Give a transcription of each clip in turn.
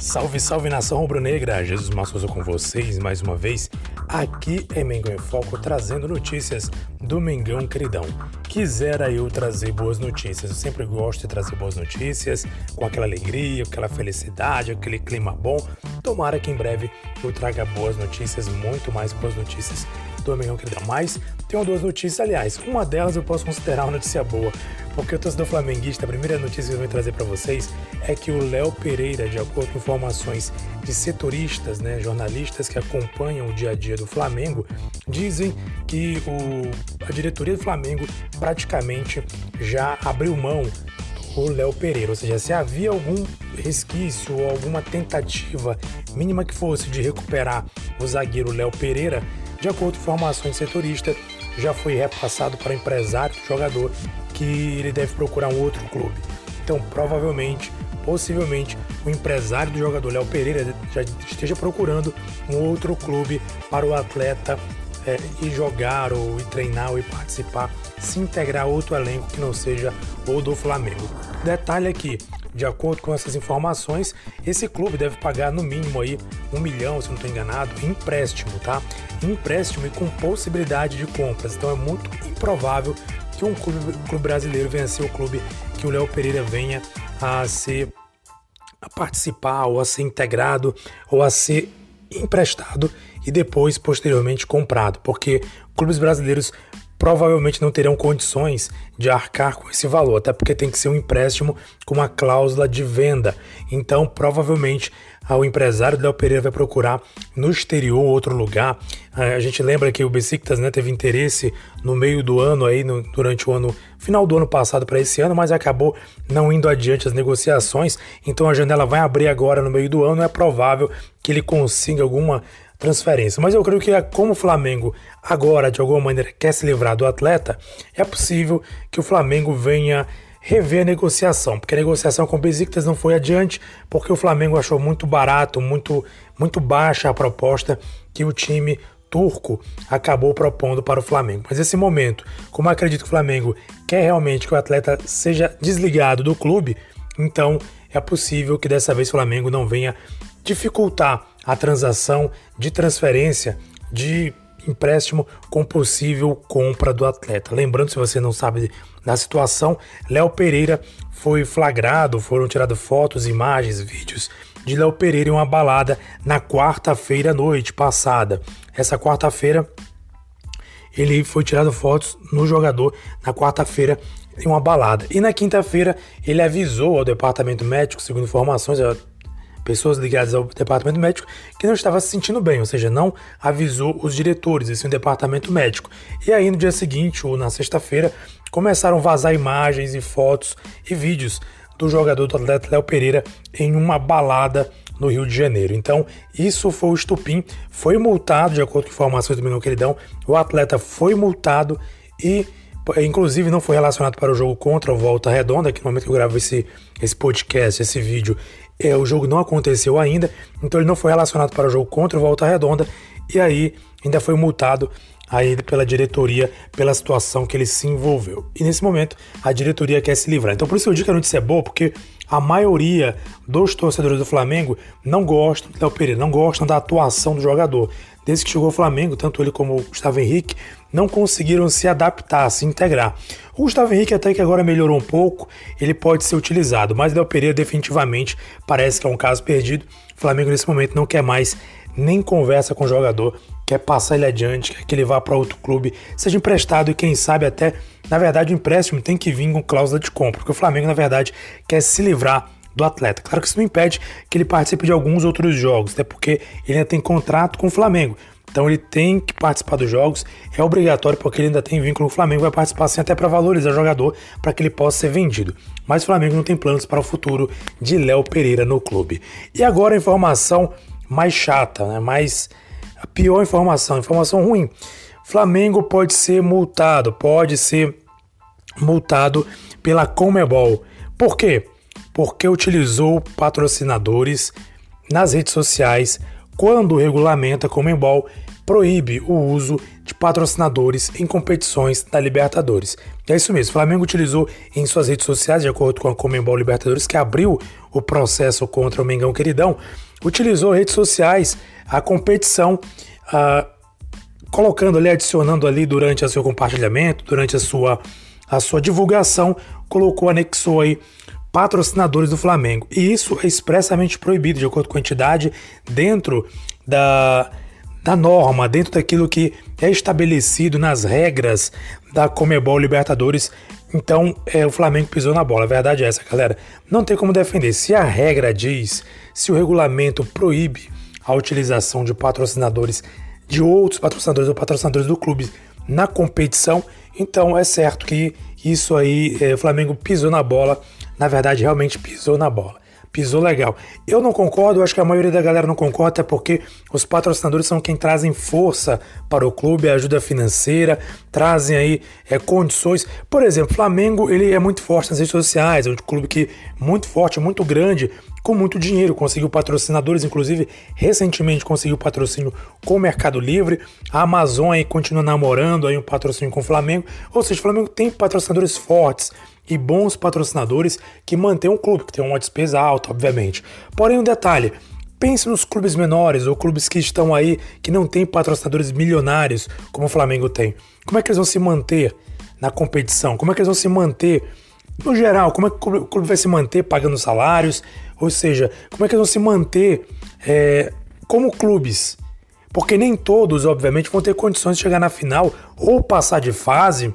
Salve, salve nação rubro-negra! Jesus Massoso com vocês mais uma vez. Aqui é Mengão em Foco trazendo notícias do Mengão queridão. Quisera eu trazer boas notícias. Eu sempre gosto de trazer boas notícias, com aquela alegria, aquela felicidade, aquele clima bom. Tomara que em breve eu traga boas notícias, muito mais boas notícias do Mengão queridão. Mas tenho duas notícias, aliás, uma delas eu posso considerar uma notícia boa. Porque o torcedor flamenguista, a primeira notícia que eu vou trazer para vocês é que o Léo Pereira, de acordo com informações de setoristas, né, jornalistas que acompanham o dia a dia do Flamengo, dizem que o, a diretoria do Flamengo praticamente já abriu mão do Léo Pereira, ou seja, se havia algum resquício ou alguma tentativa mínima que fosse de recuperar o zagueiro Léo Pereira, de acordo com informações de setorista, já foi repassado para o empresário do jogador que ele deve procurar um outro clube. Então, provavelmente, possivelmente, o empresário do jogador Léo Pereira já esteja procurando um outro clube para o atleta é, ir jogar ou ir treinar ou ir participar, se integrar a outro elenco que não seja o do Flamengo. Detalhe aqui, de acordo com essas informações, esse clube deve pagar no mínimo aí um milhão, se não estou enganado, em empréstimo, tá? Empréstimo e com possibilidade de compras. Então é muito improvável que um clube, clube brasileiro venha a ser o clube que o Léo Pereira venha a ser a participar ou a ser integrado ou a ser emprestado e depois posteriormente comprado, porque clubes brasileiros provavelmente não terão condições de arcar com esse valor, até porque tem que ser um empréstimo com uma cláusula de venda. Então, provavelmente o empresário Léo Pereira vai procurar no exterior outro lugar. A gente lembra que o Besiktas né, teve interesse no meio do ano aí, no, durante o ano final do ano passado para esse ano, mas acabou não indo adiante as negociações. Então a janela vai abrir agora no meio do ano. É provável que ele consiga alguma transferência. Mas eu creio que como o Flamengo agora de alguma maneira quer se livrar do atleta, é possível que o Flamengo venha rever a negociação, porque a negociação com o Besiktas não foi adiante, porque o Flamengo achou muito barato, muito, muito baixa a proposta que o time turco acabou propondo para o Flamengo. Mas nesse momento, como acredito que o Flamengo quer realmente que o atleta seja desligado do clube, então é possível que dessa vez o Flamengo não venha dificultar a transação de transferência de empréstimo com possível compra do atleta. Lembrando, se você não sabe da situação, Léo Pereira foi flagrado, foram tiradas fotos, imagens, vídeos de Léo Pereira em uma balada na quarta-feira à noite passada. Essa quarta-feira ele foi tirado fotos no jogador na quarta-feira em uma balada. E na quinta-feira ele avisou ao departamento médico, segundo informações, pessoas ligadas ao departamento médico que não estava se sentindo bem, ou seja, não avisou os diretores, esse é um departamento médico. E aí no dia seguinte, ou na sexta-feira, começaram a vazar imagens e fotos e vídeos do jogador do atleta Léo Pereira em uma balada no Rio de Janeiro. Então, isso foi o estupim, foi multado, de acordo com informações do Mingão Queridão, o atleta foi multado e inclusive não foi relacionado para o jogo contra o Volta Redonda, que no momento que eu gravo esse, esse podcast, esse vídeo, é, o jogo não aconteceu ainda, então ele não foi relacionado para o jogo contra o Volta Redonda e aí ainda foi multado aí pela diretoria pela situação que ele se envolveu. E nesse momento a diretoria quer se livrar. Então por isso eu digo que a notícia é boa, porque a maioria dos torcedores do Flamengo não gostam do Léo Pereira, não gostam da atuação do jogador. Desde que chegou o Flamengo, tanto ele como o Gustavo Henrique não conseguiram se adaptar, se integrar. O Gustavo Henrique até que agora melhorou um pouco, ele pode ser utilizado, mas Léo Pereira definitivamente parece que é um caso perdido. O Flamengo nesse momento não quer mais nem conversa com o jogador, quer passar ele adiante, quer que ele vá para outro clube, seja emprestado e quem sabe até, na verdade, o empréstimo tem que vir com cláusula de compra, porque o Flamengo, na verdade, quer se livrar do atleta. Claro que isso não impede que ele participe de alguns outros jogos, até porque ele ainda tem contrato com o Flamengo. Então ele tem que participar dos jogos, é obrigatório porque ele ainda tem vínculo com o Flamengo, vai participar assim até para valorizar o jogador, para que ele possa ser vendido. Mas o Flamengo não tem planos para o futuro de Léo Pereira no clube. E agora a informação mais chata, né? mais a pior informação, informação ruim. Flamengo pode ser multado, pode ser multado pela Comebol. Por quê? Porque utilizou patrocinadores nas redes sociais quando o regulamento da Comebol proíbe o uso de patrocinadores em competições da Libertadores. É isso mesmo, o Flamengo utilizou em suas redes sociais, de acordo com a Comembol Libertadores, que abriu o processo contra o Mengão Queridão, utilizou redes sociais, a competição, uh, colocando ali, adicionando ali durante o seu compartilhamento, durante a sua, a sua divulgação, colocou, anexou aí patrocinadores do Flamengo. E isso é expressamente proibido, de acordo com a entidade, dentro da, da norma, dentro daquilo que é estabelecido nas regras da Comebol Libertadores. Então, é, o Flamengo pisou na bola. A verdade é essa, galera. Não tem como defender. Se a regra diz, se o regulamento proíbe a utilização de patrocinadores de outros patrocinadores ou patrocinadores do clube na competição, então é certo que isso aí, é, o Flamengo pisou na bola na verdade realmente pisou na bola. Pisou legal. Eu não concordo, acho que a maioria da galera não concorda, até porque os patrocinadores são quem trazem força para o clube, ajuda financeira, trazem aí é, condições. Por exemplo, Flamengo ele é muito forte nas redes sociais, é um clube que muito forte, muito grande, com muito dinheiro, conseguiu patrocinadores, inclusive recentemente conseguiu patrocínio com o Mercado Livre. A Amazon aí continua namorando aí um patrocínio com o Flamengo, ou seja, o Flamengo tem patrocinadores fortes e bons patrocinadores que mantêm um clube, que tem uma despesa alta, obviamente. Porém, um detalhe. Pense nos clubes menores ou clubes que estão aí que não têm patrocinadores milionários como o Flamengo tem. Como é que eles vão se manter na competição? Como é que eles vão se manter no geral? Como é que o clube vai se manter pagando salários? Ou seja, como é que eles vão se manter é, como clubes? Porque nem todos, obviamente, vão ter condições de chegar na final ou passar de fase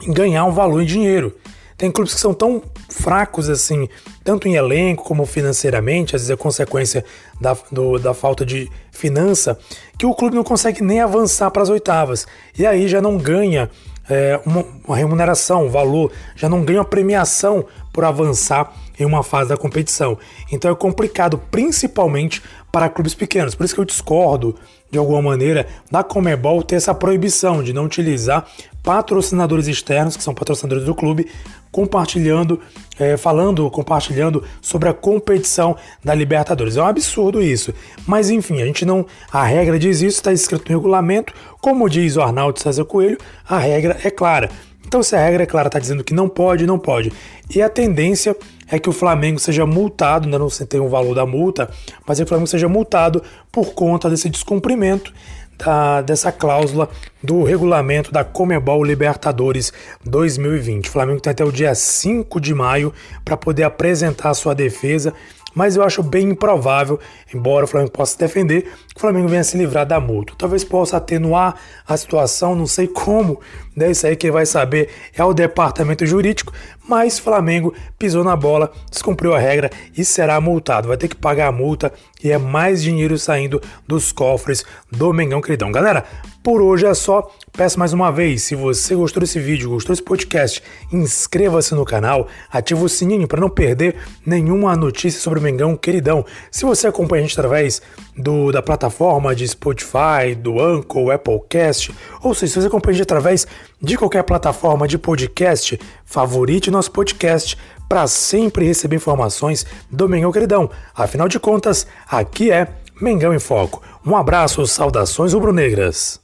e ganhar um valor em dinheiro. Tem clubes que são tão fracos assim, tanto em elenco como financeiramente, às vezes é consequência da, do, da falta de finança, que o clube não consegue nem avançar para as oitavas. E aí já não ganha é, uma, uma remuneração, um valor, já não ganha uma premiação por avançar em uma fase da competição. Então é complicado, principalmente para clubes pequenos. Por isso que eu discordo, de alguma maneira, da Comebol ter essa proibição de não utilizar patrocinadores externos, que são patrocinadores do clube, compartilhando, é, falando, compartilhando sobre a competição da Libertadores. É um absurdo isso. Mas enfim, a gente não. A regra diz isso, está escrito no regulamento. Como diz o Arnaldo César Coelho, a regra é clara. Então, se a regra é clara, está dizendo que não pode, não pode. E a tendência é que o Flamengo seja multado, ainda não se tem o valor da multa, mas é que o Flamengo seja multado por conta desse descumprimento da, dessa cláusula do regulamento da Comebol Libertadores 2020. O Flamengo tem até o dia 5 de maio para poder apresentar a sua defesa mas eu acho bem improvável, embora o Flamengo possa se defender, que o Flamengo venha se livrar da multa. Talvez possa atenuar a situação, não sei como, né? Isso aí quem vai saber é o departamento jurídico, mas Flamengo pisou na bola, descumpriu a regra e será multado. Vai ter que pagar a multa e é mais dinheiro saindo dos cofres do Mengão Queridão. Galera, por hoje é só. Peço mais uma vez, se você gostou desse vídeo, gostou desse podcast, inscreva-se no canal, ative o sininho para não perder nenhuma notícia sobre o Mengão Queridão. Se você acompanha a gente através do, da plataforma de Spotify, do Anchor, Applecast, ou seja, se você acompanha através de qualquer plataforma de podcast, favorite nosso podcast para sempre receber informações do Mengão Queridão. Afinal de contas, aqui é Mengão em Foco. Um abraço, saudações rubro-negras.